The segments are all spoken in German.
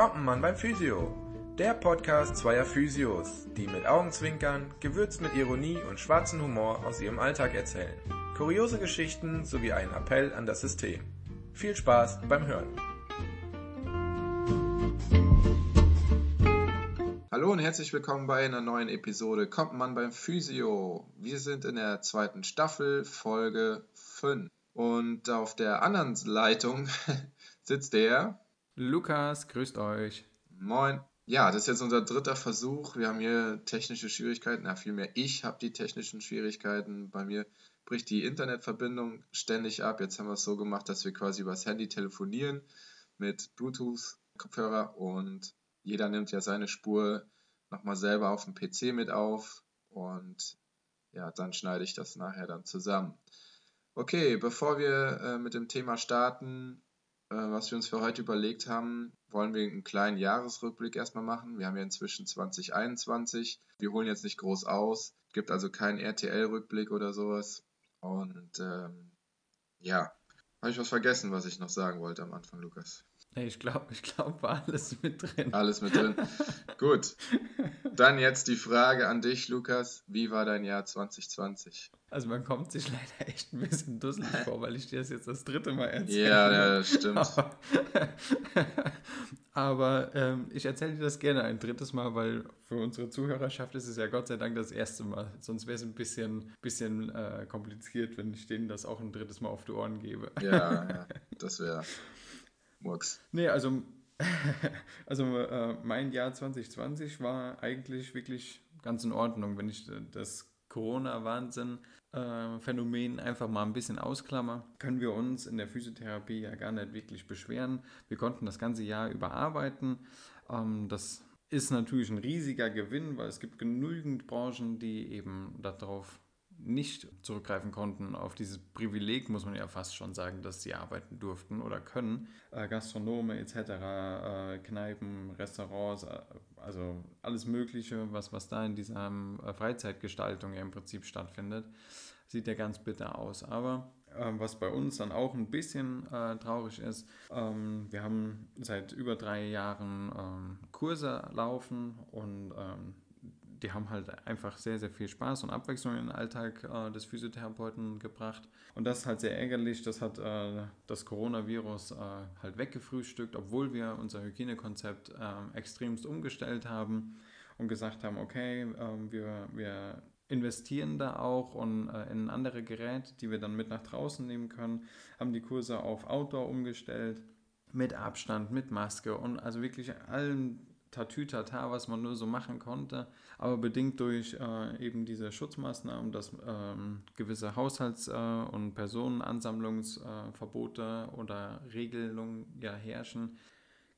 Kommt ein Mann beim Physio. Der Podcast zweier Physios, die mit Augenzwinkern, gewürzt mit Ironie und schwarzem Humor aus ihrem Alltag erzählen. Kuriose Geschichten sowie einen Appell an das System. Viel Spaß beim Hören. Hallo und herzlich willkommen bei einer neuen Episode Kommt man beim Physio. Wir sind in der zweiten Staffel, Folge 5. Und auf der anderen Leitung sitzt der Lukas, grüßt euch. Moin. Ja, das ist jetzt unser dritter Versuch. Wir haben hier technische Schwierigkeiten. Ja, vielmehr ich habe die technischen Schwierigkeiten. Bei mir bricht die Internetverbindung ständig ab. Jetzt haben wir es so gemacht, dass wir quasi übers Handy telefonieren mit Bluetooth-Kopfhörer und jeder nimmt ja seine Spur nochmal selber auf dem PC mit auf und ja, dann schneide ich das nachher dann zusammen. Okay, bevor wir äh, mit dem Thema starten, was wir uns für heute überlegt haben, wollen wir einen kleinen Jahresrückblick erstmal machen. Wir haben ja inzwischen 2021. Wir holen jetzt nicht groß aus. Es gibt also keinen RTL-Rückblick oder sowas. Und ähm, ja, habe ich was vergessen, was ich noch sagen wollte am Anfang, Lukas? Ich glaube, ich glaube, war alles mit drin. Alles mit drin. Gut. Dann jetzt die Frage an dich, Lukas. Wie war dein Jahr 2020? Also man kommt sich leider echt ein bisschen dusselig vor, weil ich dir das jetzt das dritte Mal erzähle. Ja, ja, das stimmt. Aber, aber ähm, ich erzähle dir das gerne ein drittes Mal, weil für unsere Zuhörerschaft ist es ja Gott sei Dank das erste Mal. Sonst wäre es ein bisschen, bisschen äh, kompliziert, wenn ich denen das auch ein drittes Mal auf die Ohren gebe. Ja, ja das wäre Murks. Nee, also, also äh, mein Jahr 2020 war eigentlich wirklich ganz in Ordnung, wenn ich das Corona-Wahnsinn-Phänomen äh, einfach mal ein bisschen ausklammer, können wir uns in der Physiotherapie ja gar nicht wirklich beschweren. Wir konnten das ganze Jahr überarbeiten. Ähm, das ist natürlich ein riesiger Gewinn, weil es gibt genügend Branchen, die eben darauf nicht zurückgreifen konnten auf dieses Privileg, muss man ja fast schon sagen, dass sie arbeiten durften oder können. Äh, Gastronome etc., äh, Kneipen, Restaurants, äh, also alles Mögliche, was, was da in dieser ähm, Freizeitgestaltung ja im Prinzip stattfindet, sieht ja ganz bitter aus. Aber ähm, was bei uns dann auch ein bisschen traurig ist, ähm, wir haben seit über drei Jahren Kurse laufen und die haben halt einfach sehr, sehr viel Spaß und Abwechslung in den Alltag äh, des Physiotherapeuten gebracht. Und das ist halt sehr ärgerlich. Das hat äh, das Coronavirus äh, halt weggefrühstückt, obwohl wir unser Hygienekonzept ähm, extremst umgestellt haben und gesagt haben, okay, ähm, wir, wir investieren da auch und, äh, in andere Geräte, die wir dann mit nach draußen nehmen können, haben die Kurse auf Outdoor umgestellt mit Abstand, mit Maske und also wirklich allen Tatütata, was man nur so machen konnte, aber bedingt durch äh, eben diese Schutzmaßnahmen, dass ähm, gewisse Haushalts- äh, und Personenansammlungsverbote äh, oder Regelungen ja herrschen,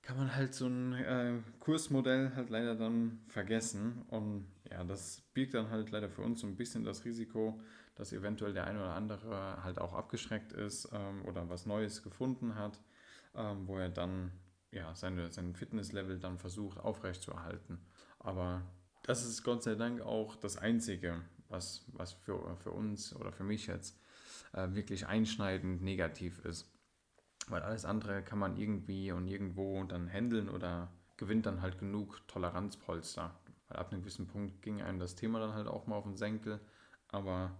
kann man halt so ein äh, Kursmodell halt leider dann vergessen. Und ja, das birgt dann halt leider für uns so ein bisschen das Risiko, dass eventuell der eine oder andere halt auch abgeschreckt ist ähm, oder was Neues gefunden hat, ähm, wo er dann ja, seine, sein Fitnesslevel dann versucht aufrechtzuerhalten. Aber das ist Gott sei Dank auch das Einzige, was, was für, für uns oder für mich jetzt äh, wirklich einschneidend negativ ist. Weil alles andere kann man irgendwie und irgendwo dann handeln oder gewinnt dann halt genug Toleranzpolster. Weil ab einem gewissen Punkt ging einem das Thema dann halt auch mal auf den Senkel. Aber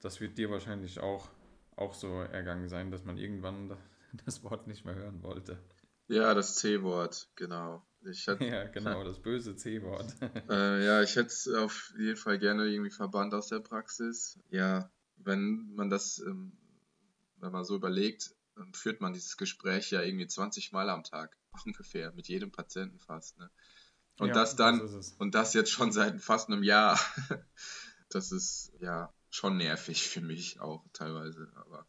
das wird dir wahrscheinlich auch, auch so ergangen sein, dass man irgendwann das Wort nicht mehr hören wollte. Ja, das C-Wort, genau. Ich hätte, ja, genau, das böse C-Wort. äh, ja, ich hätte es auf jeden Fall gerne irgendwie verbannt aus der Praxis. Ja, wenn man das, ähm, wenn man so überlegt, ähm, führt man dieses Gespräch ja irgendwie 20 Mal am Tag ungefähr, mit jedem Patienten fast. Ne? Und ja, das dann, das und das jetzt schon seit fast einem Jahr. das ist ja schon nervig für mich auch teilweise. Aber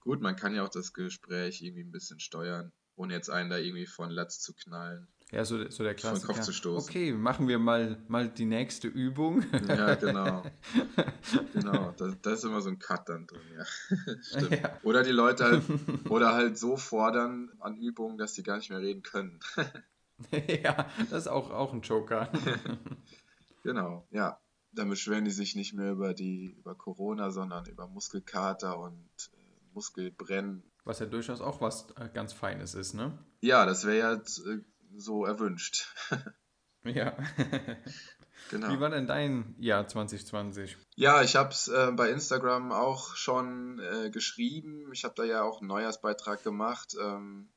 gut, man kann ja auch das Gespräch irgendwie ein bisschen steuern ohne jetzt einen da irgendwie von Latz zu knallen. Ja, so, so der Klassiker. Von Kopf zu stoßen. Okay, machen wir mal, mal die nächste Übung. Ja, genau. genau, da, da ist immer so ein Cut dann drin, ja. Stimmt. Ja. Oder die Leute halt, oder halt so fordern an Übungen, dass sie gar nicht mehr reden können. ja, das ist auch, auch ein Joker. genau, ja. Dann beschweren die sich nicht mehr über die, über Corona, sondern über Muskelkater und Muskelbrennen. Was ja durchaus auch was äh, ganz Feines ist, ne? Ja, das wäre ja äh, so erwünscht. ja. genau. Wie war denn dein Jahr 2020? Ja, ich habe es äh, bei Instagram auch schon äh, geschrieben. Ich habe da ja auch einen Neujahrsbeitrag gemacht. Ähm,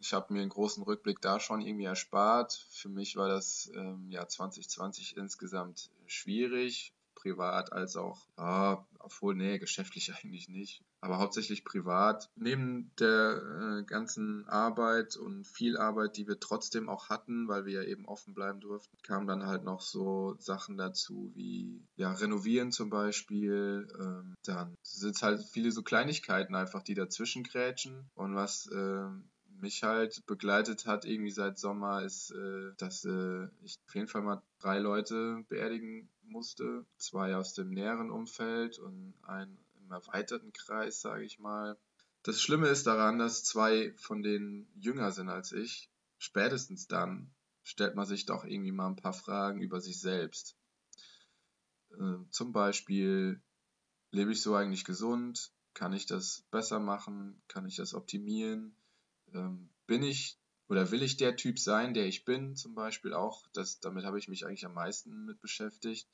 ich habe mir einen großen Rückblick da schon irgendwie erspart. Für mich war das ähm, Jahr 2020 insgesamt schwierig, privat als auch, ja, obwohl, nee, geschäftlich eigentlich nicht, aber hauptsächlich privat. Neben der äh, ganzen Arbeit und viel Arbeit, die wir trotzdem auch hatten, weil wir ja eben offen bleiben durften, kamen dann halt noch so Sachen dazu wie, ja, renovieren zum Beispiel. Ähm, dann sind es halt viele so Kleinigkeiten einfach, die dazwischen grätschen und was, äh, mich halt begleitet hat, irgendwie seit Sommer, ist, äh, dass äh, ich auf jeden Fall mal drei Leute beerdigen musste. Zwei aus dem näheren Umfeld und einen im erweiterten Kreis, sage ich mal. Das Schlimme ist daran, dass zwei von denen jünger sind als ich. Spätestens dann stellt man sich doch irgendwie mal ein paar Fragen über sich selbst. Äh, zum Beispiel, lebe ich so eigentlich gesund? Kann ich das besser machen? Kann ich das optimieren? Ähm, bin ich oder will ich der Typ sein, der ich bin, zum Beispiel auch? Das, damit habe ich mich eigentlich am meisten mit beschäftigt.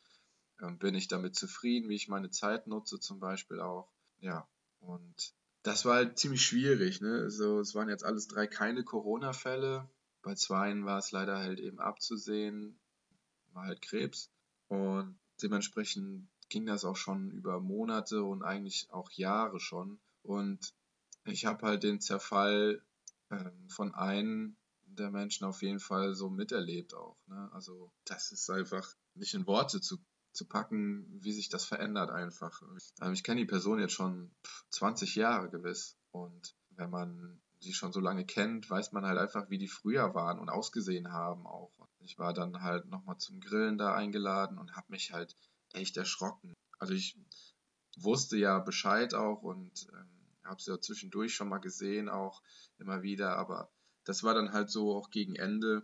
Ähm, bin ich damit zufrieden, wie ich meine Zeit nutze, zum Beispiel auch? Ja, und das war halt ziemlich schwierig. Ne? Also, es waren jetzt alles drei keine Corona-Fälle. Bei zweien war es leider halt eben abzusehen, war halt Krebs. Und dementsprechend ging das auch schon über Monate und eigentlich auch Jahre schon. Und ich habe halt den Zerfall ähm, von einem der Menschen auf jeden Fall so miterlebt auch. Ne? Also das ist einfach nicht in Worte zu, zu packen, wie sich das verändert einfach. Ähm, ich kenne die Person jetzt schon 20 Jahre gewiss und wenn man sie schon so lange kennt, weiß man halt einfach, wie die früher waren und ausgesehen haben auch. Ich war dann halt nochmal zum Grillen da eingeladen und habe mich halt echt erschrocken. Also ich wusste ja Bescheid auch und ähm, habe sie ja zwischendurch schon mal gesehen, auch immer wieder, aber das war dann halt so auch gegen Ende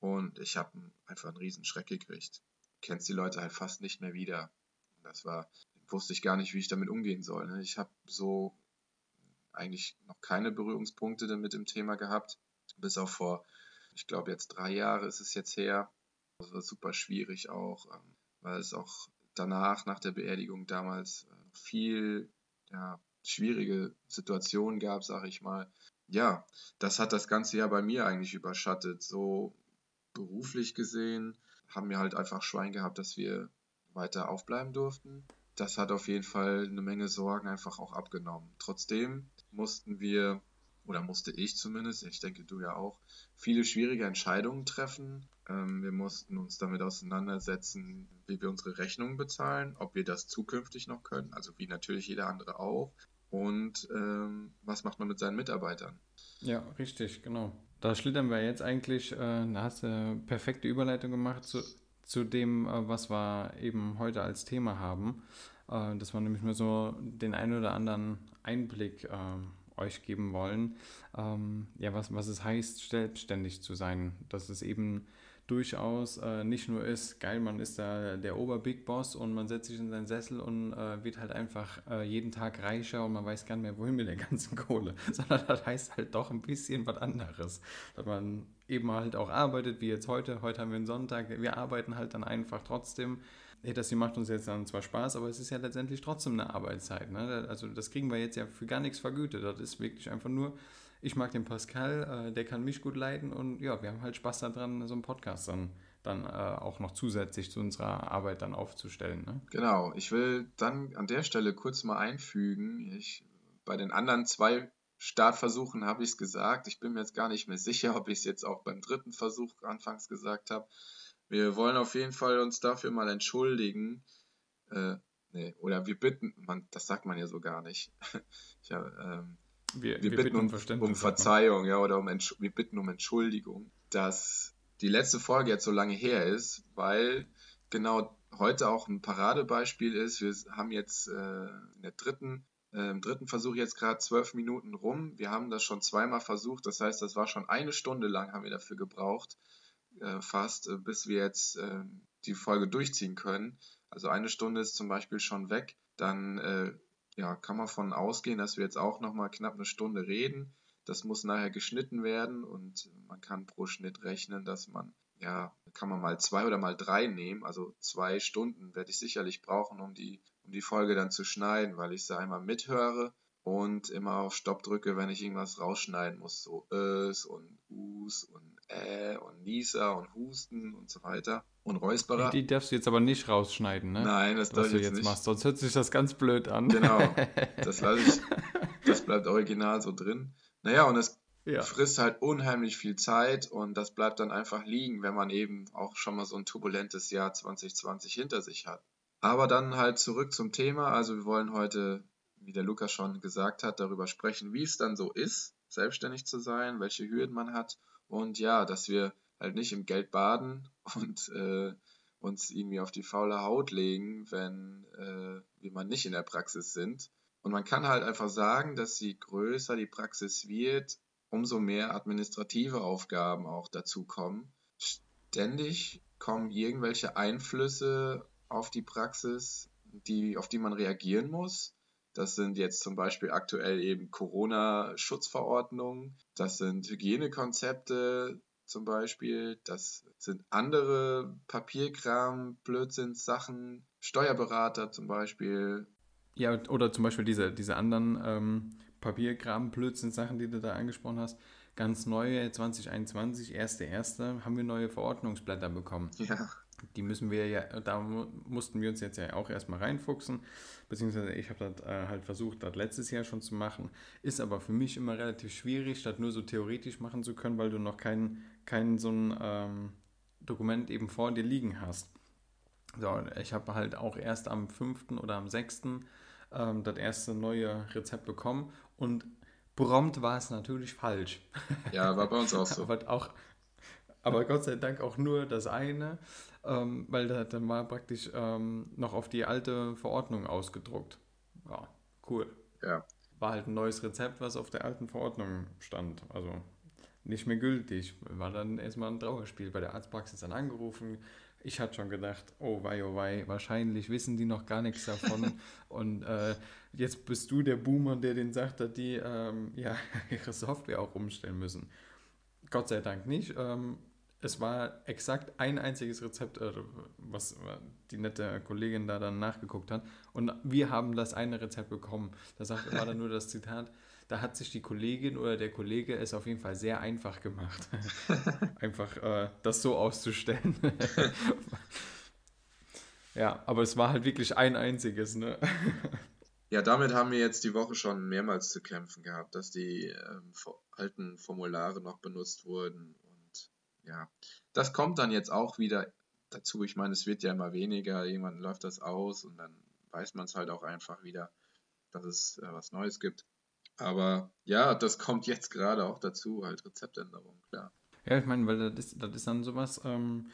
und ich habe einfach einen riesen Schreck gekriegt. Kennst die Leute halt fast nicht mehr wieder. Das war, wusste ich gar nicht, wie ich damit umgehen soll. Ne? Ich habe so eigentlich noch keine Berührungspunkte mit dem Thema gehabt, bis auch vor, ich glaube jetzt drei Jahre ist es jetzt her. Das war super schwierig auch, ähm, weil es auch danach, nach der Beerdigung damals äh, viel ja, schwierige Situation gab, sage ich mal. Ja, das hat das ganze Jahr bei mir eigentlich überschattet. So beruflich gesehen haben wir halt einfach Schwein gehabt, dass wir weiter aufbleiben durften. Das hat auf jeden Fall eine Menge Sorgen einfach auch abgenommen. Trotzdem mussten wir, oder musste ich zumindest, ich denke du ja auch, viele schwierige Entscheidungen treffen. Ähm, wir mussten uns damit auseinandersetzen, wie wir unsere Rechnungen bezahlen, ob wir das zukünftig noch können, also wie natürlich jeder andere auch und ähm, was macht man mit seinen Mitarbeitern. Ja, richtig, genau. Da schlittern wir jetzt eigentlich, äh, da hast du eine perfekte Überleitung gemacht zu, zu dem, äh, was wir eben heute als Thema haben. Äh, dass wir nämlich mal so den einen oder anderen Einblick äh, euch geben wollen, ähm, ja, was, was es heißt, selbstständig zu sein. Dass es eben durchaus äh, nicht nur ist, geil, man ist da der Ober-Big Boss und man setzt sich in seinen Sessel und äh, wird halt einfach äh, jeden Tag reicher und man weiß gar nicht mehr, wohin mit der ganzen Kohle, sondern das heißt halt doch ein bisschen was anderes. Dass man eben halt auch arbeitet, wie jetzt heute, heute haben wir einen Sonntag, wir arbeiten halt dann einfach trotzdem. Hey, das hier macht uns jetzt dann zwar Spaß, aber es ist ja letztendlich trotzdem eine Arbeitszeit. Ne? Also das kriegen wir jetzt ja für gar nichts vergütet. Das ist wirklich einfach nur ich mag den Pascal, äh, der kann mich gut leiten und ja, wir haben halt Spaß daran, so einen Podcast dann, dann äh, auch noch zusätzlich zu unserer Arbeit dann aufzustellen. Ne? Genau, ich will dann an der Stelle kurz mal einfügen, ich, bei den anderen zwei Startversuchen habe ich es gesagt, ich bin mir jetzt gar nicht mehr sicher, ob ich es jetzt auch beim dritten Versuch anfangs gesagt habe. Wir wollen auf jeden Fall uns dafür mal entschuldigen. Äh, nee, oder wir bitten, man, das sagt man ja so gar nicht. ich, ähm, wir, wir, wir bitten, bitten, um, um Verzeihung, ja, oder um wir bitten um Entschuldigung, dass die letzte Folge jetzt so lange her ist, weil genau heute auch ein Paradebeispiel ist. Wir haben jetzt äh, in der dritten, äh, im dritten Versuch jetzt gerade zwölf Minuten rum. Wir haben das schon zweimal versucht. Das heißt, das war schon eine Stunde lang haben wir dafür gebraucht, äh, fast, äh, bis wir jetzt äh, die Folge durchziehen können. Also eine Stunde ist zum Beispiel schon weg. Dann äh, ja, kann man von ausgehen, dass wir jetzt auch nochmal knapp eine Stunde reden. Das muss nachher geschnitten werden und man kann pro Schnitt rechnen, dass man, ja, kann man mal zwei oder mal drei nehmen. Also zwei Stunden werde ich sicherlich brauchen, um die, um die Folge dann zu schneiden, weil ich sie einmal mithöre und immer auf Stopp drücke, wenn ich irgendwas rausschneiden muss. So Ös und Us und Äh und Nieser und Husten und so weiter. Und Räusperer. Die darfst du jetzt aber nicht rausschneiden, ne? Nein, das darf Was ich du jetzt jetzt nicht. machst, sonst hört sich das ganz blöd an. Genau, das lasse ich, das bleibt original so drin. Naja, und es Ja. frisst halt unheimlich viel Zeit und das bleibt dann einfach liegen, wenn man eben auch schon mal so ein turbulentes Jahr 2020 hinter sich hat. Aber dann halt zurück zum Thema. Also wir wollen heute, wie der Lukas schon gesagt hat, darüber sprechen, wie es dann so ist, selbstständig zu sein, welche Hürden man hat und ja, dass wir halt nicht im Geld baden und äh, uns irgendwie auf die faule Haut legen, wenn äh, wir mal nicht in der Praxis sind. Und man kann halt einfach sagen, dass je größer die Praxis wird, umso mehr administrative Aufgaben auch dazu kommen. Ständig kommen irgendwelche Einflüsse auf die Praxis, die, auf die man reagieren muss. Das sind jetzt zum Beispiel aktuell eben Corona-Schutzverordnungen, das sind Hygienekonzepte zum Beispiel, das sind andere Papierkram, Blödsinnssachen, Steuerberater zum Beispiel. Ja, oder zum Beispiel diese, diese anderen ähm, Papierkram, Blödsinn-Sachen, die du da angesprochen hast. Ganz neue 2021, erste erste, haben wir neue Verordnungsblätter bekommen. Ja, Die müssen wir ja, da mu- mussten wir uns jetzt ja auch erstmal reinfuchsen, beziehungsweise ich habe das äh, halt versucht, das letztes Jahr schon zu machen, ist aber für mich immer relativ schwierig, das nur so theoretisch machen zu können, weil du noch kein, kein so ein ähm, Dokument eben vor dir liegen hast. So, ich habe halt auch erst am 5. oder am 6. Ähm, das erste neue Rezept bekommen und prompt war es natürlich falsch. ja, war bei uns auch so. Aber, auch, aber Gott sei Dank auch nur das eine, ähm, weil da, dann war praktisch ähm, noch auf die alte Verordnung ausgedruckt. Ja, cool. Ja, War halt ein neues Rezept, was auf der alten Verordnung stand. Also nicht mehr gültig. War dann erstmal ein Trauerspiel bei der Arztpraxis dann angerufen. Ich hatte schon gedacht, oh wei, oh wei, wahrscheinlich wissen die noch gar nichts davon. Und äh, jetzt bist du der Boomer, der denen sagt, dass die ähm, ja, ihre Software auch umstellen müssen. Gott sei Dank nicht. Ähm, es war exakt ein einziges Rezept, äh, was die nette Kollegin da dann nachgeguckt hat. Und wir haben das eine Rezept bekommen. Da sagt, war dann nur das Zitat, da hat sich die Kollegin oder der Kollege es auf jeden Fall sehr einfach gemacht. einfach äh, das so auszustellen. ja, aber es war halt wirklich ein einziges, ne? Ja, damit haben wir jetzt die Woche schon mehrmals zu kämpfen gehabt, dass die ähm, alten Formulare noch benutzt wurden. Ja, das kommt dann jetzt auch wieder dazu. Ich meine, es wird ja immer weniger, irgendwann läuft das aus und dann weiß man es halt auch einfach wieder, dass es äh, was Neues gibt. Aber ja, das kommt jetzt gerade auch dazu, halt Rezeptänderung, klar. Ja, ich meine, weil das ist, das ist dann sowas, ähm,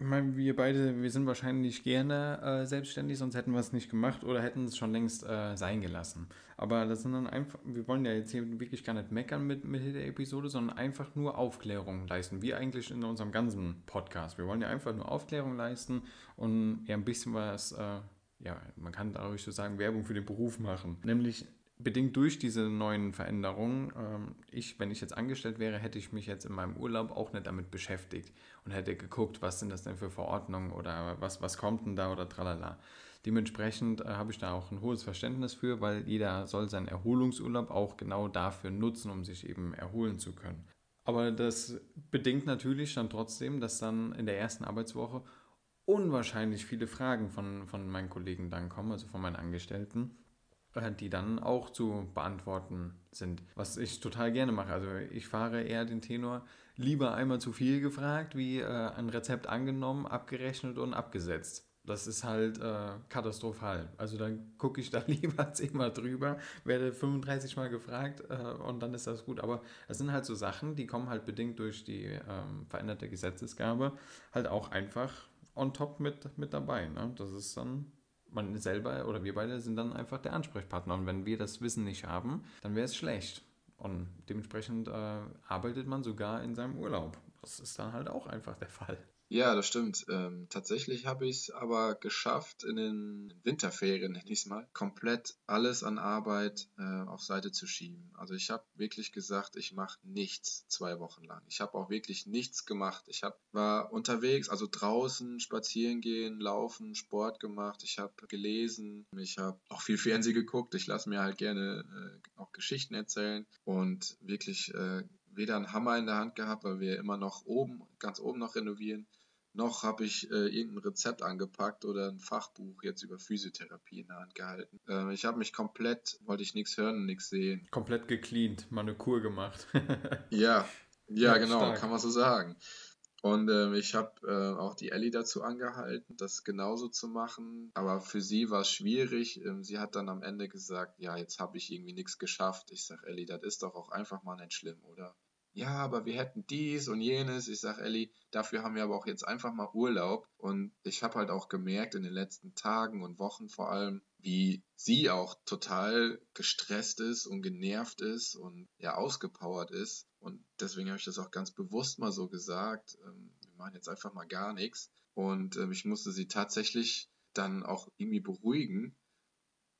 ich meine, wir beide, wir sind wahrscheinlich gerne äh, selbstständig, sonst hätten wir es nicht gemacht oder hätten es schon längst äh, sein gelassen. Aber das sind dann einfach, wir wollen ja jetzt hier wirklich gar nicht meckern mit, mit der Episode, sondern einfach nur Aufklärung leisten. Wie eigentlich in unserem ganzen Podcast. Wir wollen ja einfach nur Aufklärung leisten und ja ein bisschen was, äh, ja, man kann dadurch so sagen, Werbung für den Beruf machen. Nämlich bedingt durch diese neuen Veränderungen, ähm, ich, wenn ich jetzt angestellt wäre, hätte ich mich jetzt in meinem Urlaub auch nicht damit beschäftigt und hätte geguckt, was sind das denn für Verordnungen oder was, was kommt denn da oder tralala. Dementsprechend äh, habe ich da auch ein hohes Verständnis für, weil jeder soll seinen Erholungsurlaub auch genau dafür nutzen, um sich eben erholen zu können. Aber das bedingt natürlich dann trotzdem, dass dann in der ersten Arbeitswoche unwahrscheinlich viele Fragen von, von meinen Kollegen dann kommen, also von meinen Angestellten, die dann auch zu beantworten sind. Was ich total gerne mache. Also ich fahre eher den Tenor, lieber einmal zu viel gefragt, wie äh, ein Rezept angenommen, abgerechnet und abgesetzt. Das ist halt äh, katastrophal. Also dann gucke ich da lieber zehnmal drüber, werde 35 Mal gefragt äh, und dann ist das gut. Aber es sind halt so Sachen, die kommen halt bedingt durch die ähm, veränderte Gesetzesgabe halt auch einfach on top mit, mit dabei. Ne? Das ist dann man selber oder wir beide sind dann einfach der Ansprechpartner. Und wenn wir das Wissen nicht haben, dann wäre es schlecht. Und dementsprechend äh, arbeitet man sogar in seinem Urlaub. Das ist dann halt auch einfach der Fall. Ja, das stimmt. Ähm, tatsächlich habe ich es aber geschafft, in den Winterferien, nenne ich es mal, komplett alles an Arbeit äh, auf Seite zu schieben. Also ich habe wirklich gesagt, ich mache nichts zwei Wochen lang. Ich habe auch wirklich nichts gemacht. Ich hab, war unterwegs, also draußen spazieren gehen, laufen, Sport gemacht. Ich habe gelesen. Ich habe auch viel Fernsehen geguckt. Ich lasse mir halt gerne äh, auch Geschichten erzählen und wirklich äh, weder einen Hammer in der Hand gehabt, weil wir immer noch oben, ganz oben noch renovieren noch habe ich äh, irgendein Rezept angepackt oder ein Fachbuch jetzt über Physiotherapie in der Hand gehalten. Äh, ich habe mich komplett, wollte ich nichts hören und nichts sehen. Komplett gecleant, mal eine Kur gemacht. ja, ja, ja, genau, stark. kann man so sagen. Und äh, ich habe äh, auch die Ellie dazu angehalten, das genauso zu machen. Aber für sie war es schwierig. Ähm, sie hat dann am Ende gesagt, ja, jetzt habe ich irgendwie nichts geschafft. Ich sage, Ellie, das ist doch auch einfach mal nicht schlimm, oder? Ja, aber wir hätten dies und jenes. Ich sage, Elli, dafür haben wir aber auch jetzt einfach mal Urlaub. Und ich habe halt auch gemerkt in den letzten Tagen und Wochen vor allem, wie sie auch total gestresst ist und genervt ist und ja ausgepowert ist. Und deswegen habe ich das auch ganz bewusst mal so gesagt. Ähm, wir machen jetzt einfach mal gar nichts. Und ähm, ich musste sie tatsächlich dann auch irgendwie beruhigen.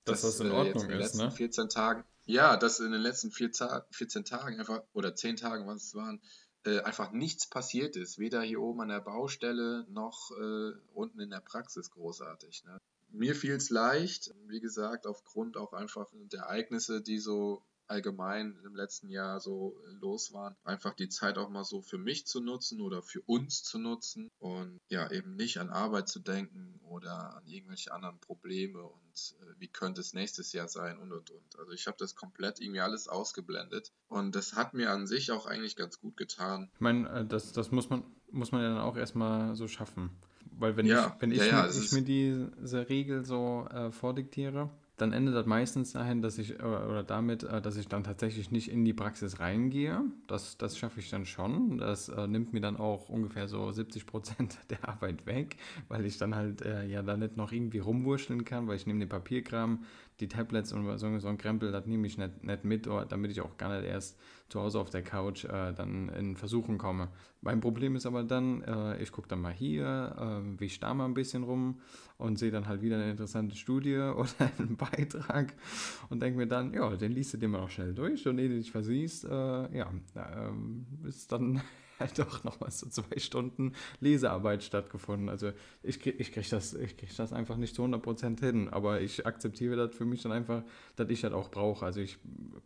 Dass, dass das in Ordnung äh, jetzt in den letzten ne? 14 Tagen, ja, dass in den letzten 14 Tagen einfach, oder 10 Tagen, was es waren, äh, einfach nichts passiert ist. Weder hier oben an der Baustelle noch äh, unten in der Praxis großartig. Ne? Mir fiel es leicht, wie gesagt, aufgrund auch einfach der Ereignisse, die so allgemein im letzten Jahr so los waren, einfach die Zeit auch mal so für mich zu nutzen oder für uns zu nutzen und ja, eben nicht an Arbeit zu denken oder an irgendwelche anderen Probleme und äh, wie könnte es nächstes Jahr sein und und und. Also ich habe das komplett irgendwie alles ausgeblendet und das hat mir an sich auch eigentlich ganz gut getan. Ich meine, äh, das, das muss man, muss man ja dann auch erstmal so schaffen. Weil wenn ja, ich, wenn ich, ja, ja, mir, ich mir diese Regel so äh, vordiktiere, dann endet das meistens dahin, dass ich, äh, oder damit, äh, dass ich dann tatsächlich nicht in die Praxis reingehe. Das, das schaffe ich dann schon. Das äh, nimmt mir dann auch ungefähr so 70 Prozent der Arbeit weg, weil ich dann halt äh, ja da nicht noch irgendwie rumwurschteln kann, weil ich nehme den Papierkram, die Tablets und so, so ein Krempel, das nehme ich nicht, nicht mit, damit ich auch gar nicht erst zu Hause auf der Couch äh, dann in Versuchen komme. Mein Problem ist aber dann, äh, ich gucke dann mal hier, äh, wie ich da mal ein bisschen rum und sehe dann halt wieder eine interessante Studie oder einen Beitrag und denke mir dann, ja, den liest du dir mal noch schnell durch und ehe du dich versiehst, äh, ja, ähm, ist dann halt doch nochmal so zwei Stunden Lesearbeit stattgefunden. Also ich, ich kriege das, krieg das einfach nicht zu 100% hin, aber ich akzeptiere das für mich dann einfach, dass ich das auch brauche. Also ich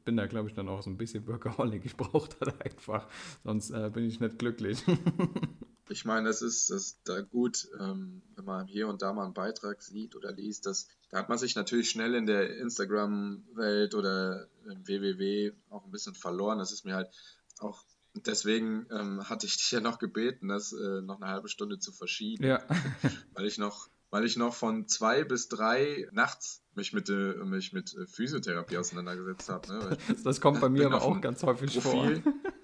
bin da, glaube ich, dann auch so ein bisschen Workaholic. Ich brauche das einfach, sonst äh, bin ich nicht glücklich. Ich meine, das ist, das ist da gut, ähm, wenn man hier und da mal einen Beitrag sieht oder liest, dass, da hat man sich natürlich schnell in der Instagram-Welt oder im WWW auch ein bisschen verloren. Das ist mir halt auch Deswegen ähm, hatte ich dich ja noch gebeten, das äh, noch eine halbe Stunde zu verschieben. Ja. weil ich noch, weil ich noch von zwei bis drei nachts mich mit, äh, mich mit äh, Physiotherapie auseinandergesetzt habe. Ne? Das kommt bei mir aber auch ganz häufig Profil, vor.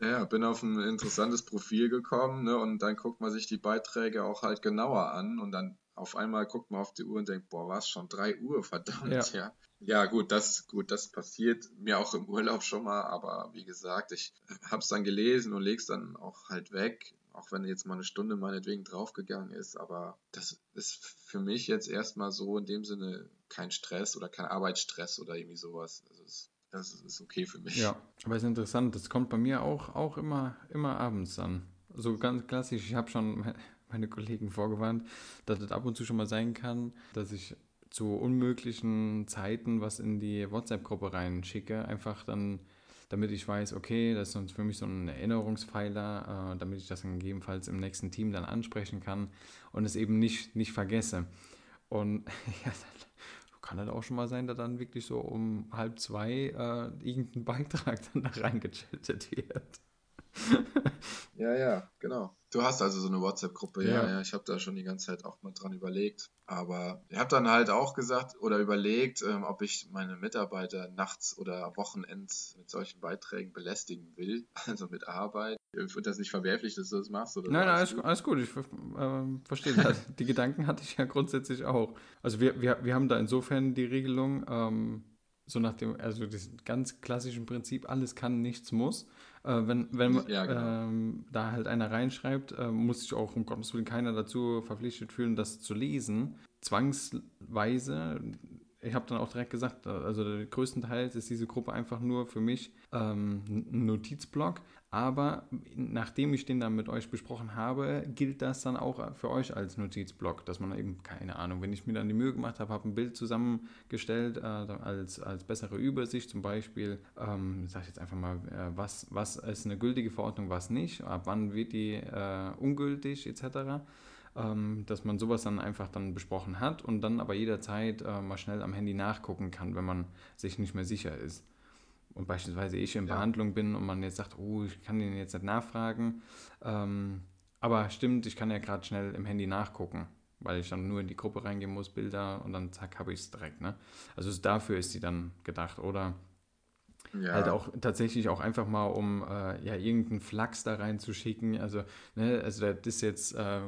Ja, bin auf ein interessantes Profil gekommen ne, und dann guckt man sich die Beiträge auch halt genauer an und dann auf einmal guckt man auf die Uhr und denkt, boah, war es schon 3 Uhr, verdammt, ja. ja. Ja, gut, das, gut, das passiert mir auch im Urlaub schon mal, aber wie gesagt, ich habe es dann gelesen und lege es dann auch halt weg, auch wenn jetzt mal eine Stunde meinetwegen draufgegangen ist, aber das ist für mich jetzt erstmal so in dem Sinne kein Stress oder kein Arbeitsstress oder irgendwie sowas. Also es, das ist okay für mich. Ja, aber es ist interessant, das kommt bei mir auch, auch immer, immer abends an. So ganz klassisch, ich habe schon meine Kollegen vorgewarnt, dass das ab und zu schon mal sein kann, dass ich zu unmöglichen Zeiten was in die WhatsApp-Gruppe reinschicke, einfach dann, damit ich weiß, okay, das ist für mich so ein Erinnerungspfeiler, äh, damit ich das dann gegebenenfalls im nächsten Team dann ansprechen kann und es eben nicht, nicht vergesse. Und ja, kann das auch schon mal sein, dass dann wirklich so um halb zwei äh, irgendein Beitrag dann da reingechattet wird. ja, ja, genau. Du hast also so eine WhatsApp-Gruppe, ja. ja, ja. Ich habe da schon die ganze Zeit auch mal dran überlegt. Aber ich habe dann halt auch gesagt oder überlegt, ähm, ob ich meine Mitarbeiter nachts oder Wochenends mit solchen Beiträgen belästigen will, also mit Arbeit. Ich finde das nicht verwerflich, dass du das machst. Oder nein, nein, alles, gut. alles gut. Ich äh, verstehe das. die Gedanken hatte ich ja grundsätzlich auch. Also wir, wir, wir haben da insofern die Regelung, ähm, so nach dem, also das ganz klassischen Prinzip, alles kann, nichts muss. Äh, wenn wenn ja, genau. ähm, da halt einer reinschreibt, äh, muss sich auch um Gottes Willen keiner dazu verpflichtet fühlen, das zu lesen. Zwangsweise ich habe dann auch direkt gesagt, also größtenteils ist diese Gruppe einfach nur für mich ähm, ein Notizblock. Aber nachdem ich den dann mit euch besprochen habe, gilt das dann auch für euch als Notizblock, dass man eben, keine Ahnung, wenn ich mir dann die Mühe gemacht habe, habe ein Bild zusammengestellt äh, als, als bessere Übersicht, zum Beispiel, ähm, sage ich jetzt einfach mal, äh, was, was ist eine gültige Verordnung, was nicht, ab wann wird die äh, ungültig etc dass man sowas dann einfach dann besprochen hat und dann aber jederzeit äh, mal schnell am Handy nachgucken kann, wenn man sich nicht mehr sicher ist. Und beispielsweise ich in ja. Behandlung bin und man jetzt sagt, oh, ich kann den jetzt nicht nachfragen. Ähm, aber stimmt, ich kann ja gerade schnell im Handy nachgucken, weil ich dann nur in die Gruppe reingehen muss, Bilder und dann zack, habe ich es direkt. Ne? Also dafür ist sie dann gedacht. Oder ja. Halt auch tatsächlich auch einfach mal, um äh, ja irgendeinen Flachs da reinzuschicken. Also, ne, also das ist jetzt äh,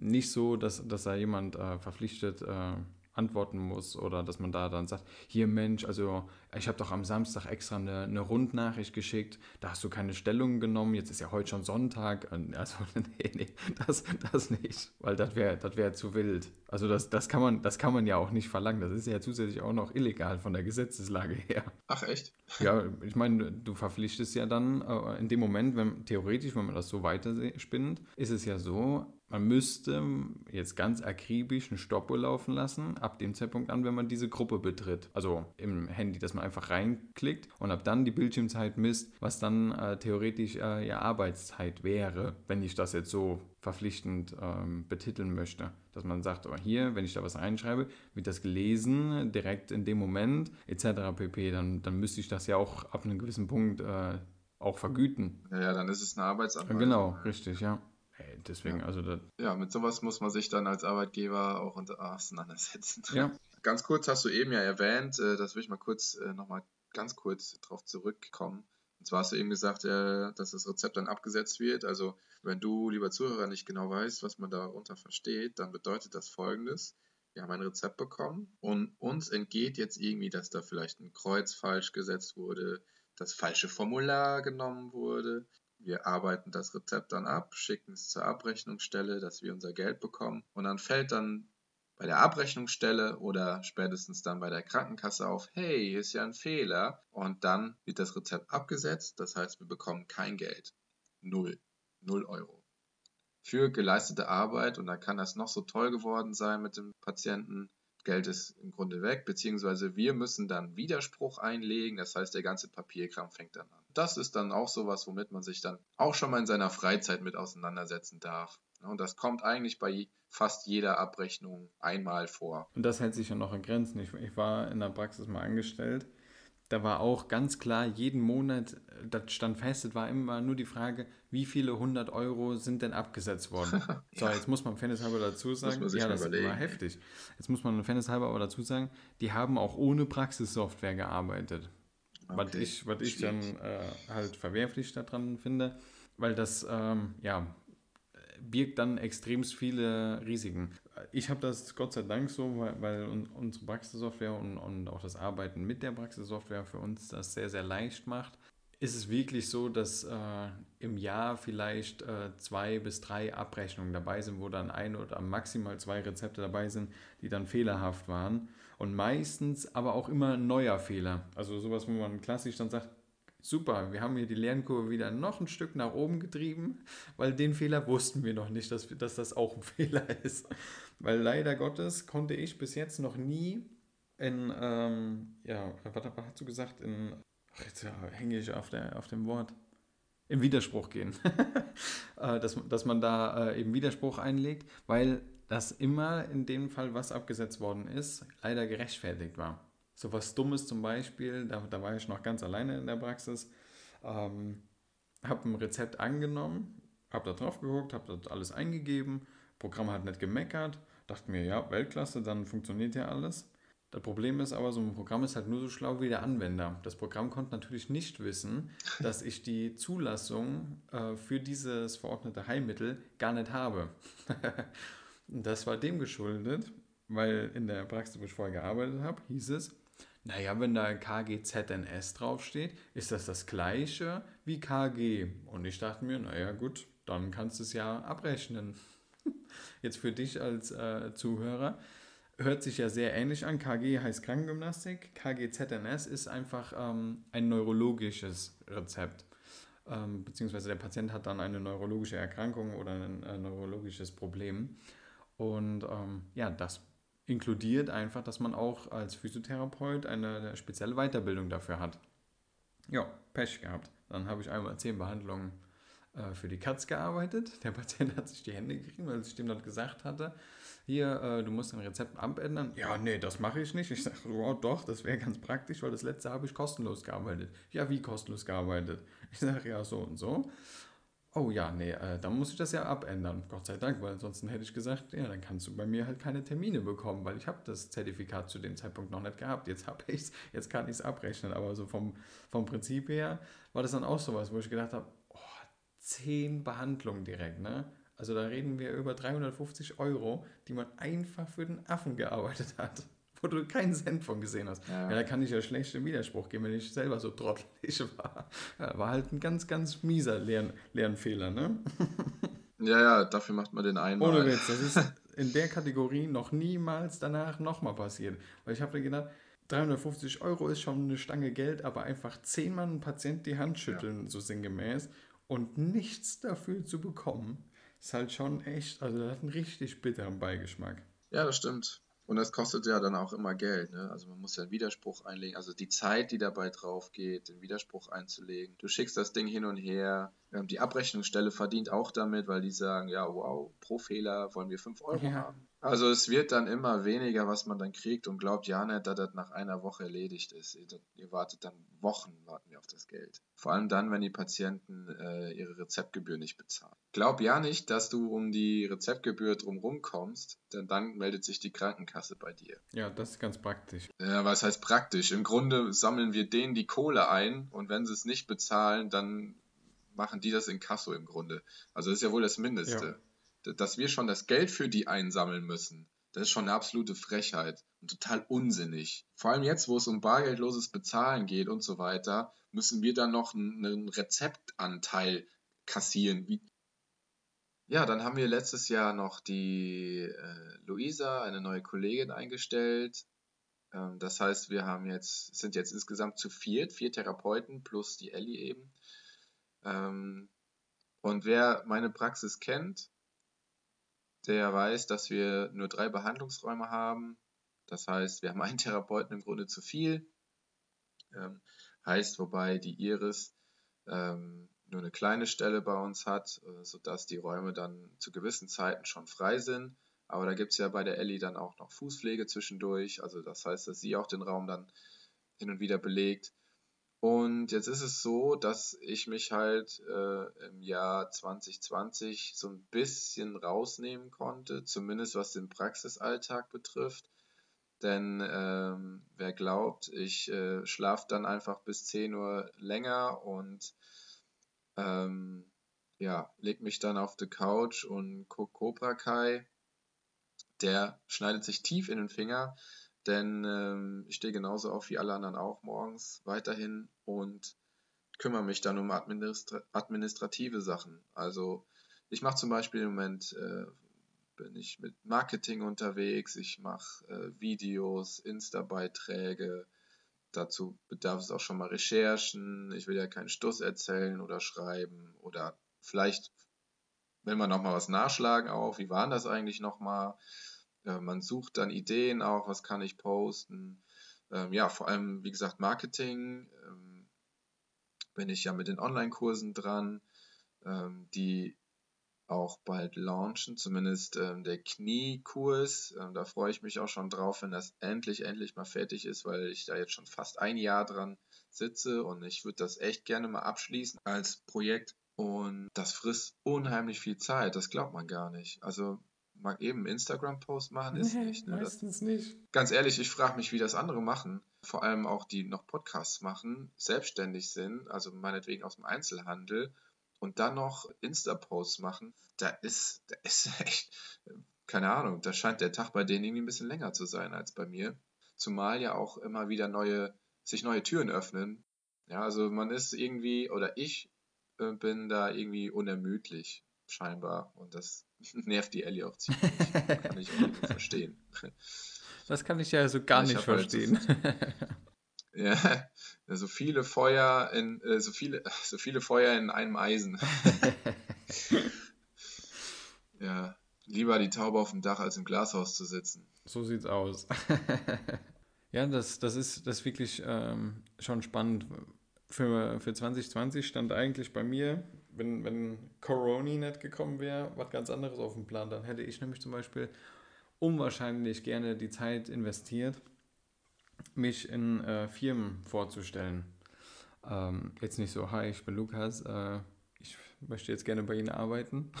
nicht so, dass, dass da jemand äh, verpflichtet äh, antworten muss oder dass man da dann sagt, hier Mensch, also ich habe doch am Samstag extra eine, eine, Rundnachricht geschickt, da hast du keine Stellung genommen, jetzt ist ja heute schon Sonntag. Also nee, nee, das, das nicht, weil das wäre das wär zu wild. Also das, das, kann man, das kann man ja auch nicht verlangen, das ist ja zusätzlich auch noch illegal von der Gesetzeslage her. Ach echt? Ja, ich meine, du verpflichtest ja dann äh, in dem Moment, wenn theoretisch, wenn man das so weiterspinnt, ist es ja so, man müsste jetzt ganz akribisch einen Stoppuhr laufen lassen, ab dem Zeitpunkt an, wenn man diese Gruppe betritt. Also im Handy, dass man einfach reinklickt und ab dann die Bildschirmzeit misst, was dann äh, theoretisch äh, ja Arbeitszeit wäre, wenn ich das jetzt so verpflichtend ähm, betiteln möchte. Dass man sagt, oh, hier, wenn ich da was reinschreibe, wird das gelesen, direkt in dem Moment, etc. pp. Dann, dann müsste ich das ja auch ab einem gewissen Punkt äh, auch vergüten. Ja, ja, dann ist es eine Arbeitsanweisung. Genau, richtig, ja deswegen, ja. also das Ja, mit sowas muss man sich dann als Arbeitgeber auch auseinandersetzen. Ja. Ganz kurz hast du eben ja erwähnt, äh, das will ich mal kurz äh, nochmal ganz kurz drauf zurückkommen. Und zwar hast du eben gesagt, äh, dass das Rezept dann abgesetzt wird. Also wenn du, lieber Zuhörer, nicht genau weißt, was man darunter versteht, dann bedeutet das folgendes. Wir haben ein Rezept bekommen und uns entgeht jetzt irgendwie, dass da vielleicht ein Kreuz falsch gesetzt wurde, das falsche Formular genommen wurde, wir arbeiten das Rezept dann ab, schicken es zur Abrechnungsstelle, dass wir unser Geld bekommen. Und dann fällt dann bei der Abrechnungsstelle oder spätestens dann bei der Krankenkasse auf, hey, hier ist ja ein Fehler. Und dann wird das Rezept abgesetzt. Das heißt, wir bekommen kein Geld. Null. Null Euro. Für geleistete Arbeit, und da kann das noch so toll geworden sein mit dem Patienten, Geld ist im Grunde weg, beziehungsweise wir müssen dann Widerspruch einlegen, das heißt, der ganze Papierkram fängt dann an. Das ist dann auch sowas, womit man sich dann auch schon mal in seiner Freizeit mit auseinandersetzen darf. Und das kommt eigentlich bei fast jeder Abrechnung einmal vor. Und das hält sich ja noch in Grenzen. Ich, ich war in der Praxis mal angestellt da war auch ganz klar, jeden Monat, das stand fest, es war immer nur die Frage, wie viele 100 Euro sind denn abgesetzt worden? So, ja. jetzt muss man fairnesshalber dazu sagen, ja, das überlegen. war heftig. Jetzt muss man fairnesshalber aber dazu sagen, die haben auch ohne Praxissoftware gearbeitet. Okay. Was ich, was ich dann äh, halt verwerflich daran finde, weil das, ähm, ja, birgt dann extremst viele Risiken ich habe das Gott sei Dank so, weil, weil unsere Praxissoftware und, und auch das Arbeiten mit der Praxissoftware für uns das sehr, sehr leicht macht. Ist es wirklich so, dass äh, im Jahr vielleicht äh, zwei bis drei Abrechnungen dabei sind, wo dann ein oder maximal zwei Rezepte dabei sind, die dann fehlerhaft waren. Und meistens aber auch immer ein neuer Fehler. Also sowas, wo man klassisch dann sagt, super, wir haben hier die Lernkurve wieder noch ein Stück nach oben getrieben, weil den Fehler wussten wir noch nicht, dass, dass das auch ein Fehler ist. Weil leider Gottes konnte ich bis jetzt noch nie in, ähm, ja, was, was hast du gesagt? In, ach, jetzt hänge ich auf, der, auf dem Wort. Im Widerspruch gehen. Äh, dass, dass man da äh, eben Widerspruch einlegt, weil das immer in dem Fall, was abgesetzt worden ist, leider gerechtfertigt war. So was Dummes zum Beispiel, da, da war ich noch ganz alleine in der Praxis, ähm, habe ein Rezept angenommen, habe da drauf geguckt, habe das alles eingegeben, Programm hat nicht gemeckert, dachte mir, ja, Weltklasse, dann funktioniert ja alles. Das Problem ist aber, so ein Programm ist halt nur so schlau wie der Anwender. Das Programm konnte natürlich nicht wissen, dass ich die Zulassung äh, für dieses verordnete Heilmittel gar nicht habe. das war dem geschuldet, weil in der Praxis, wo ich vorher gearbeitet habe, hieß es, naja, wenn da KGZNS draufsteht, ist das das gleiche wie KG. Und ich dachte mir, naja gut, dann kannst du es ja abrechnen. Jetzt für dich als äh, Zuhörer hört sich ja sehr ähnlich an. KG heißt Krankengymnastik, KGZNS ist einfach ähm, ein neurologisches Rezept. Ähm, beziehungsweise der Patient hat dann eine neurologische Erkrankung oder ein äh, neurologisches Problem. Und ähm, ja, das inkludiert einfach, dass man auch als Physiotherapeut eine, spezielle Weiterbildung dafür hat. Ja, Pech gehabt. Dann habe ich einmal zehn Behandlungen äh, für die Katz gearbeitet. Der Patient hat sich die Hände gekriegt, weil ich dem dann gesagt hatte, hier, äh, du musst dein Rezept abändern. Ja, nee, das mache ich nicht. Ich sage, oh, doch, das wäre ganz praktisch, weil das letzte habe ich kostenlos gearbeitet. Ja, wie kostenlos gearbeitet? Ich sage, ja, so und so. Oh ja, nee, äh, dann muss ich das ja abändern. Gott sei Dank, weil ansonsten hätte ich gesagt, ja, dann kannst du bei mir halt keine Termine bekommen, weil ich habe das Zertifikat zu dem Zeitpunkt noch nicht gehabt. Jetzt habe ich es, jetzt kann ich es abrechnen. Aber so vom, vom Prinzip her war das dann auch sowas, wo ich gedacht habe, oh, zehn Behandlungen direkt, ne? Also da reden wir über 350 Euro, die man einfach für den Affen gearbeitet hat wo du keinen Cent von gesehen hast. Ja. ja, da kann ich ja schlecht im Widerspruch gehen, wenn ich selber so trottelig war. Ja, war halt ein ganz, ganz mieser Lern Lernfehler, ne? Ja, ja, dafür macht man den einen. Ohne Witz, das ist in der Kategorie noch niemals danach nochmal passiert. Weil ich habe mir gedacht, 350 Euro ist schon eine Stange Geld, aber einfach zehnmal einen Patient die Hand schütteln, ja. so sinngemäß, und nichts dafür zu bekommen, ist halt schon echt, also das hat einen richtig bitteren Beigeschmack. Ja, das stimmt. Und das kostet ja dann auch immer Geld. Ne? Also man muss ja einen Widerspruch einlegen. Also die Zeit, die dabei drauf geht, den Widerspruch einzulegen. Du schickst das Ding hin und her. Ähm, die Abrechnungsstelle verdient auch damit, weil die sagen, ja, wow, pro Fehler wollen wir 5 Euro ja. haben. Also es wird dann immer weniger, was man dann kriegt und glaubt ja nicht, dass das nach einer Woche erledigt ist. Ihr, ihr wartet dann Wochen, warten wir auf das Geld. Vor allem dann, wenn die Patienten äh, ihre Rezeptgebühr nicht bezahlen. Glaub ja nicht, dass du um die Rezeptgebühr drumherum kommst, denn dann meldet sich die Krankenkasse bei dir. Ja, das ist ganz praktisch. Ja, was heißt praktisch? Im Grunde sammeln wir denen die Kohle ein und wenn sie es nicht bezahlen, dann machen die das in Kasso im Grunde. Also das ist ja wohl das Mindeste. Ja dass wir schon das Geld für die einsammeln müssen, das ist schon eine absolute Frechheit und total unsinnig. Vor allem jetzt, wo es um bargeldloses Bezahlen geht und so weiter, müssen wir dann noch einen Rezeptanteil kassieren. Ja, dann haben wir letztes Jahr noch die äh, Luisa, eine neue Kollegin, eingestellt. Ähm, das heißt, wir haben jetzt, sind jetzt insgesamt zu viert, vier Therapeuten plus die Ellie eben. Ähm, und wer meine Praxis kennt, der weiß, dass wir nur drei Behandlungsräume haben. Das heißt, wir haben einen Therapeuten im Grunde zu viel. Ähm, heißt, wobei die Iris ähm, nur eine kleine Stelle bei uns hat, äh, sodass die Räume dann zu gewissen Zeiten schon frei sind. Aber da gibt es ja bei der Ellie dann auch noch Fußpflege zwischendurch. Also das heißt, dass sie auch den Raum dann hin und wieder belegt. Und jetzt ist es so, dass ich mich halt äh, im Jahr 2020 so ein bisschen rausnehmen konnte, zumindest was den Praxisalltag betrifft. Denn ähm, wer glaubt, ich äh, schlafe dann einfach bis 10 Uhr länger und ähm, ja, leg mich dann auf die Couch und guck Cobra Kai, der schneidet sich tief in den Finger, denn ähm, ich stehe genauso auf wie alle anderen auch morgens weiterhin und kümmere mich dann um administra administrative Sachen. Also ich mache zum Beispiel im Moment, äh, bin ich mit Marketing unterwegs, ich mache äh, Videos, Insta-Beiträge, dazu bedarf es auch schon mal Recherchen, ich will ja keinen Stuss erzählen oder schreiben oder vielleicht will man nochmal was nachschlagen auch, wie waren das eigentlich nochmal, äh, man sucht dann Ideen auch, was kann ich posten. Ähm, ja, vor allem, wie gesagt, Marketing. Ähm, bin ich ja mit den Online-Kursen dran, ähm, die auch bald launchen, zumindest ähm, der Kniekurs. Ähm, da freue ich mich auch schon drauf, wenn das endlich, endlich mal fertig ist, weil ich da jetzt schon fast ein Jahr dran sitze und ich würde das echt gerne mal abschließen als Projekt. Und das frisst unheimlich viel Zeit, das glaubt man gar nicht. Also mal eben Instagram-Post machen, ist nee, nicht. Ne? Meistens das, nicht. Ganz ehrlich, ich frage mich, wie das andere machen. Vor allem auch die noch Podcasts machen, selbstständig sind, also meinetwegen aus dem Einzelhandel und dann noch Insta-Posts machen. Da ist, da ist echt, keine Ahnung, da scheint der Tag bei denen irgendwie ein bisschen länger zu sein als bei mir. zumal ja auch immer wieder neue, sich neue Türen öffnen. Ja, also man ist irgendwie, oder ich äh, bin da irgendwie unermüdlich, scheinbar. Und das nervt die Ellie auch ziemlich. kann ich auch nicht verstehen. Das kann ich ja so gar nicht verstehen. Halt so, ja, so viele Feuer in äh, so viele so viele Feuer in einem Eisen. ja, lieber die Taube auf dem Dach als im Glashaus zu sitzen. So sieht's aus. ja, das, das, ist, das ist wirklich ähm, schon spannend. Für, für 2020 stand eigentlich bei mir, wenn, wenn Corona nicht gekommen wäre, was ganz anderes auf dem Plan. Dann hätte ich nämlich zum Beispiel unwahrscheinlich gerne die Zeit investiert, mich in äh, Firmen vorzustellen. Ähm, jetzt nicht so, hi, ich bin Lukas, äh, ich möchte jetzt gerne bei Ihnen arbeiten,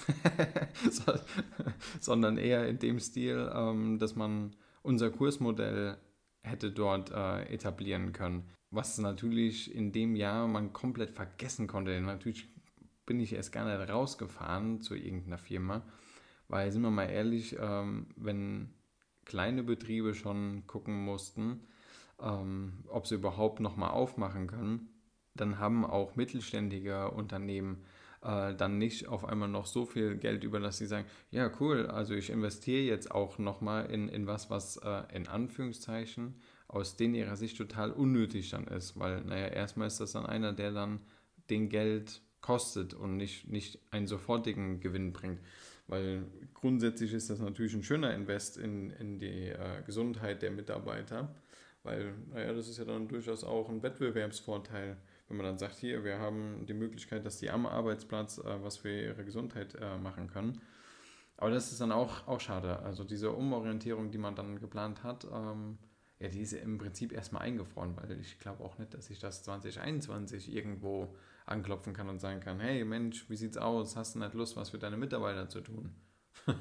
sondern eher in dem Stil, ähm, dass man unser Kursmodell hätte dort äh, etablieren können. Was natürlich in dem Jahr man komplett vergessen konnte. Natürlich bin ich erst gar nicht rausgefahren zu irgendeiner Firma, weil, sind wir mal ehrlich, ähm, wenn kleine Betriebe schon gucken mussten, ähm, ob sie überhaupt nochmal aufmachen können, dann haben auch mittelständige Unternehmen äh, dann nicht auf einmal noch so viel Geld über, dass sie sagen, ja cool, also ich investiere jetzt auch nochmal in, in was, was äh, in Anführungszeichen aus denen ihrer Sicht total unnötig dann ist, weil, naja, erstmal ist das dann einer, der dann den Geld kostet und nicht, nicht einen sofortigen Gewinn bringt. Weil grundsätzlich ist das natürlich ein schöner Invest in, in die äh, Gesundheit der Mitarbeiter, weil, naja, das ist ja dann durchaus auch ein Wettbewerbsvorteil wenn man dann sagt, hier, wir haben die Möglichkeit, dass die am Arbeitsplatz äh, was für ihre Gesundheit äh, machen können. Aber das ist dann auch, auch schade. Also diese Umorientierung, die man dann geplant hat, ähm, ja, die ist im Prinzip erstmal eingefroren, weil ich glaube auch nicht, dass ich das 2021 irgendwo anklopfen kann und sagen kann, hey Mensch, wie sieht's aus? Hast du nicht Lust, was für deine Mitarbeiter zu tun?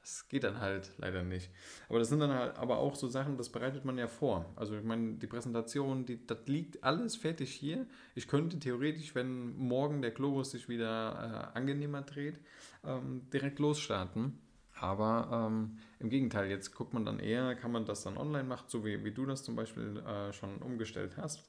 Das geht dann halt leider nicht. Aber das sind dann halt aber auch so Sachen, das bereitet man ja vor. Also ich meine, die Präsentation, die, das liegt alles fertig hier. Ich könnte theoretisch, wenn morgen der Globus sich wieder äh, angenehmer dreht, ähm, direkt losstarten. Aber ähm, im Gegenteil, jetzt guckt man dann eher, kann man das dann online machen, so wie, wie du das zum Beispiel äh, schon umgestellt hast.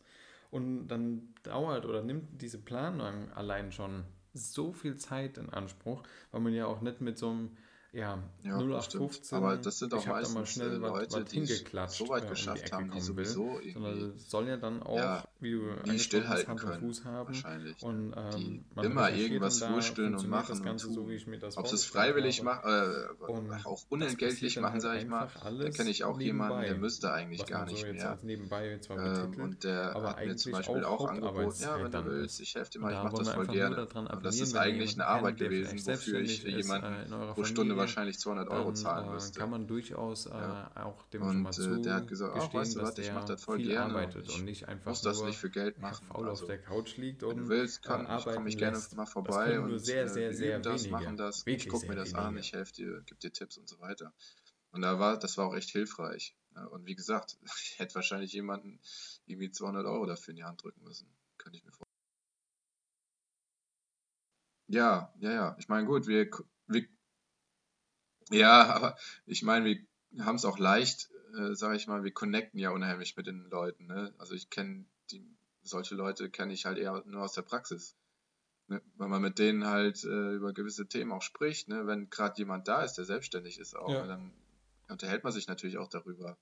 Und dann dauert oder nimmt diese Planung allein schon so viel Zeit in Anspruch, weil man ja auch nicht mit so einem ja, ja 0815. Aber das sind auch meistens mal schnell äh, Leute, was, die so weit geschafft haben, die sowieso will, irgendwie. soll ja dann auch, ja, wie du die stillhalten können, Fuß haben. Wahrscheinlich. Und, ähm, die immer irgendwas wursteln und machen. Und so, ich mir das Ob sie es freiwillig machen, äh, auch unentgeltlich machen, halt sage ich mal. Da kenne ich auch jemanden, der müsste eigentlich gar nicht so mehr. Nebenbei zwar ähm, und der aber hat mir zum Beispiel auch angeboten, ja, wenn du willst, ich helfe dir mal, ich mache das voll gerne. Und das ist eigentlich eine Arbeit gewesen, wofür ich jemanden pro Stunde wahrscheinlich 200 Euro dann, zahlen äh, müsste. Kann man durchaus äh, ja. auch dem und, schon mal zu äh, der hat gesagt, ach, weißt du was, ich mache das voll gerne. Arbeitet und nicht einfach muss das nicht für Geld machen. Faul also, auf der Couch liegt und wenn du willst, kann, äh, komme ich gerne mal vorbei und sehr, sehr, sehr das, wenige. machen das. ich gucke mir das wenige. an, ich helfe dir, gebe dir Tipps und so weiter. Und da war, das war auch echt hilfreich. Und wie gesagt, ich hätte wahrscheinlich jemanden irgendwie 200 Euro dafür in die Hand drücken müssen. Könnte ich mir vorstellen. Ja, ja, ja. Ich meine, gut, wir, wir ja, aber ich meine, wir haben es auch leicht, äh, sage ich mal, wir connecten ja unheimlich mit den Leuten. Ne? Also ich kenne solche Leute kenne ich halt eher nur aus der Praxis. Ne? Weil man mit denen halt äh, über gewisse Themen auch spricht. Ne? Wenn gerade jemand da ist, der selbstständig ist auch, ja. dann unterhält man sich natürlich auch darüber.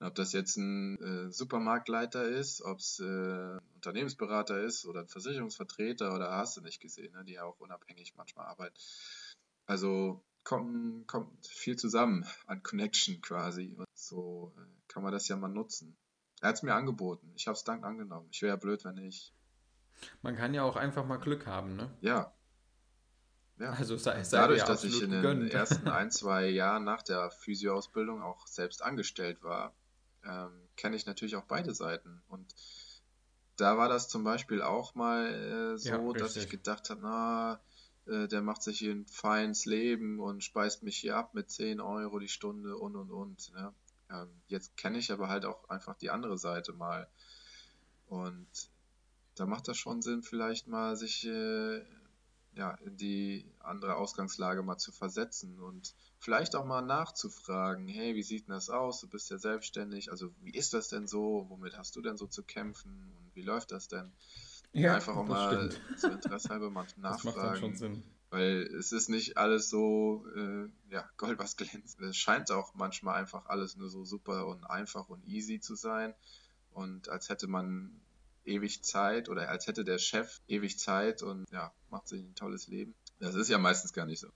Ob das jetzt ein äh, Supermarktleiter ist, ob es äh, ein Unternehmensberater ist oder ein Versicherungsvertreter oder hast du nicht gesehen, ne? die ja auch unabhängig manchmal arbeiten. Also kommt, kommt viel zusammen an Connection quasi. Und so äh, kann man das ja mal nutzen. Er hat es mir angeboten. Ich habe es dank angenommen. Ich wäre ja blöd, wenn nicht. Man kann ja auch einfach mal Glück haben, ne? Ja. ja. Also sei, sei Dadurch, dass ich in gegönnt. den ersten ein, zwei Jahren nach der Physioausbildung auch selbst angestellt war, ähm, kenne ich natürlich auch beide Seiten. Und da war das zum Beispiel auch mal äh, so, ja, dass ich gedacht habe, na, äh, der macht sich hier ein feines Leben und speist mich hier ab mit 10 Euro die Stunde und und und. Ne? Ähm, jetzt kenne ich aber halt auch einfach die andere Seite mal. Und da macht das schon Sinn, vielleicht mal sich äh, ja, in die andere Ausgangslage mal zu versetzen und vielleicht auch mal nachzufragen, hey, wie sieht denn das aus? Du bist ja selbstständig, also wie ist das denn so? Womit hast du denn so zu kämpfen und wie läuft das denn? Ja, einfach auch mal stimmt. so interessehalber mal nachfragen. Das macht dann schon Sinn. Weil es ist nicht alles so, äh, ja, Gold, was glänzt. Es scheint auch manchmal einfach alles nur so super und einfach und easy zu sein. Und als hätte man ewig Zeit oder als hätte der Chef ewig Zeit und ja, macht sich ein tolles Leben. Das ist ja meistens gar nicht so.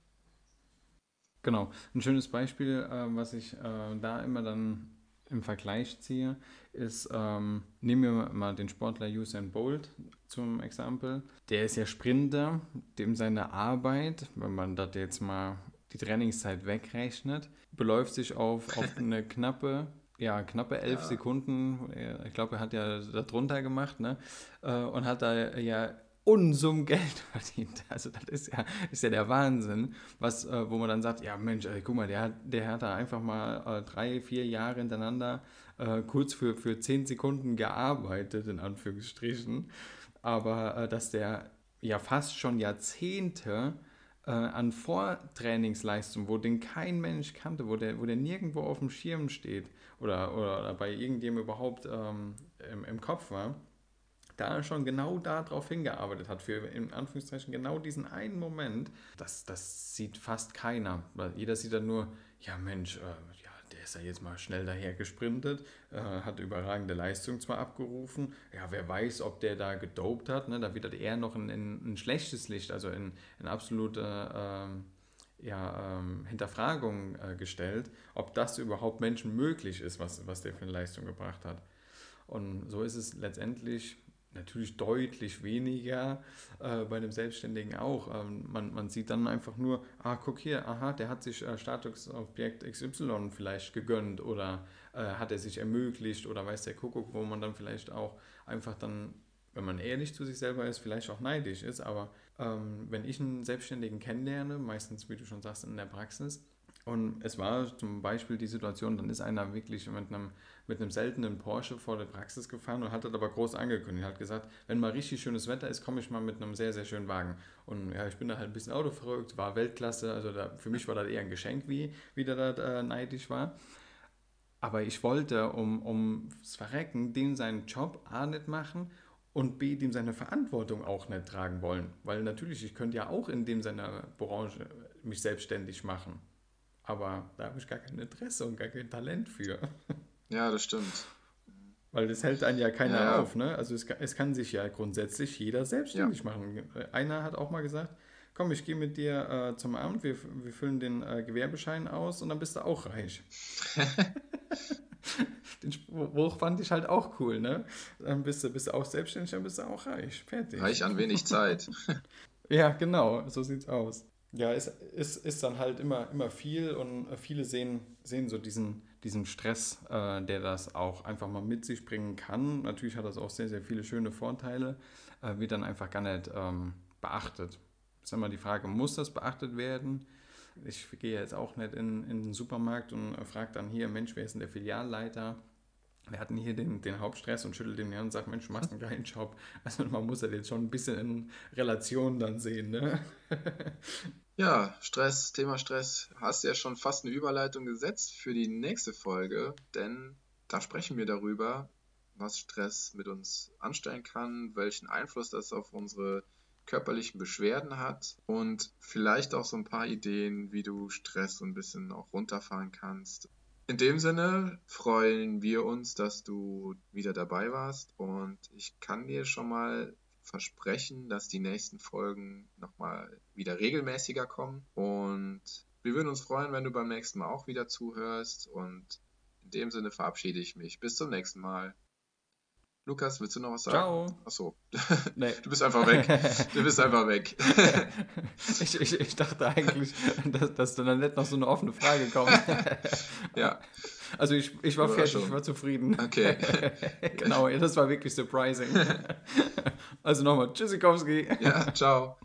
Genau. Ein schönes Beispiel, äh, was ich äh, da immer dann im Vergleich ziehe, ist, ähm, nehmen wir mal den Sportler Usain Bolt zum Exempel. Der ist ja Sprinter, dem seine Arbeit, wenn man das jetzt mal die Trainingszeit wegrechnet, beläuft sich auf, auf eine knappe ja, knappe elf ja. Sekunden. Ich glaube, er hat ja darunter gemacht, ne? Äh, und hat da ja Unsummen Geld verdient. Also das ist ja, ist ja der Wahnsinn, was, äh, wo man dann sagt, ja Mensch, ey, guck mal, der der hat da einfach mal äh, drei, vier Jahre hintereinander äh, kurz für, für zehn Sekunden gearbeitet, in Anführungsstrichen. Aber äh, dass der ja fast schon Jahrzehnte äh, an Vortrainingsleistung, wo den kein Mensch kannte, wo der, wo der nirgendwo auf dem Schirm steht oder, oder, oder bei irgendjemandem überhaupt ähm, im, im Kopf war, da schon genau darauf hingearbeitet hat, für in Anführungszeichen genau diesen einen Moment, das, das sieht fast keiner. Weil jeder sieht dann nur, ja Mensch, äh, ja, der ist ja jetzt mal schnell daher gesprintet, äh, hat überragende Leistung zwar abgerufen, ja, wer weiß, ob der da gedopt hat, ne? da wird das eher noch in, in ein schlechtes Licht, also in, in absolute äh, ja, ähm, Hinterfragung äh, gestellt, ob das überhaupt Menschen möglich ist, was, was der für eine Leistung gebracht hat. Und so ist es letztendlich natürlich deutlich weniger äh, bei einem Selbstständigen auch. Ähm, man, man sieht dann einfach nur, ah, guck hier, aha, der hat sich äh, Statusobjekt XY vielleicht gegönnt oder äh, hat er sich ermöglicht oder weiß der Kuckuck, wo man dann vielleicht auch einfach dann, wenn man ehrlich zu sich selber ist, vielleicht auch neidisch ist. Aber ähm, wenn ich einen Selbstständigen kennenlerne, meistens, wie du schon sagst, in der Praxis, und es war zum Beispiel die Situation, dann ist einer wirklich mit einem, mit einem seltenen Porsche vor der Praxis gefahren und hat das aber groß angekündigt. Hat gesagt, wenn mal richtig schönes Wetter ist, komme ich mal mit einem sehr, sehr schönen Wagen. Und ja, ich bin da halt ein bisschen autoverrückt, war Weltklasse, also da, für mich war das eher ein Geschenk, wie, wie der da äh, neidisch war. Aber ich wollte um, ums Verrecken dem seinen Job A nicht machen und B, dem seine Verantwortung auch nicht tragen wollen. Weil natürlich, ich könnte ja auch in dem seiner Branche mich selbstständig machen. Aber da habe ich gar kein Interesse und gar kein Talent für. Ja, das stimmt. Weil das hält einen ja keiner ja. auf. Ne? Also es, es, kann sich ja grundsätzlich jeder selbstständig ja. machen. Einer hat auch mal gesagt, komm, ich gehe mit dir äh, zum Amt, wir, wir füllen den äh, Gewerbeschein aus und dann bist du auch reich. den Spruch fand ich halt auch cool, ne? Dann bist du, bist du auch selbstständig, dann bist du auch reich. Fertig. Reich an wenig Zeit. ja, genau, so sieht's aus ja, es ist, ist dann halt immer, immer viel und viele sehen, sehen so diesen, diesen Stress, äh, der das auch einfach mal mit sich bringen kann. Natürlich hat das auch sehr, sehr viele schöne Vorteile, äh, wird dann einfach gar nicht ähm, beachtet. Ist immer die Frage, muss das beachtet werden? Ich gehe jetzt auch nicht in, in den Supermarkt und äh, frage dann hier, Mensch, wer ist denn der Filialleiter? Wir hatten hier den, den Hauptstress und schüttelt den her und sagt, Mensch, du machst einen geilen Job. Also man muss das jetzt schon ein bisschen in Relation dann sehen, ne? ja, Stress, Thema Stress, hast ja schon fast eine Überleitung gesetzt für die nächste Folge, denn da sprechen wir darüber, was Stress mit uns anstellen kann, welchen Einfluss das auf unsere körperlichen Beschwerden hat und vielleicht auch so ein paar Ideen, wie du Stress so ein bisschen auch runterfahren kannst in dem Sinne freuen wir uns, dass du wieder dabei warst und ich kann dir schon mal versprechen, dass die nächsten Folgen nochmal wieder regelmäßiger kommen und wir würden uns freuen, wenn du beim nächsten Mal auch wieder zuhörst und in dem Sinne verabschiede ich mich. Bis zum nächsten Mal. Lukas, willst du noch was sagen? Ciao. Achso. Nee. Du bist einfach weg. Du bist einfach weg. ich, ich, ich dachte eigentlich, dass, dass dann nicht noch so eine offene Frage kommt. ja. Also ich, ich war fertig, ich war zufrieden. Okay. genau, das war wirklich surprising. Also nochmal, Tschüssikowski. Ja, ciao.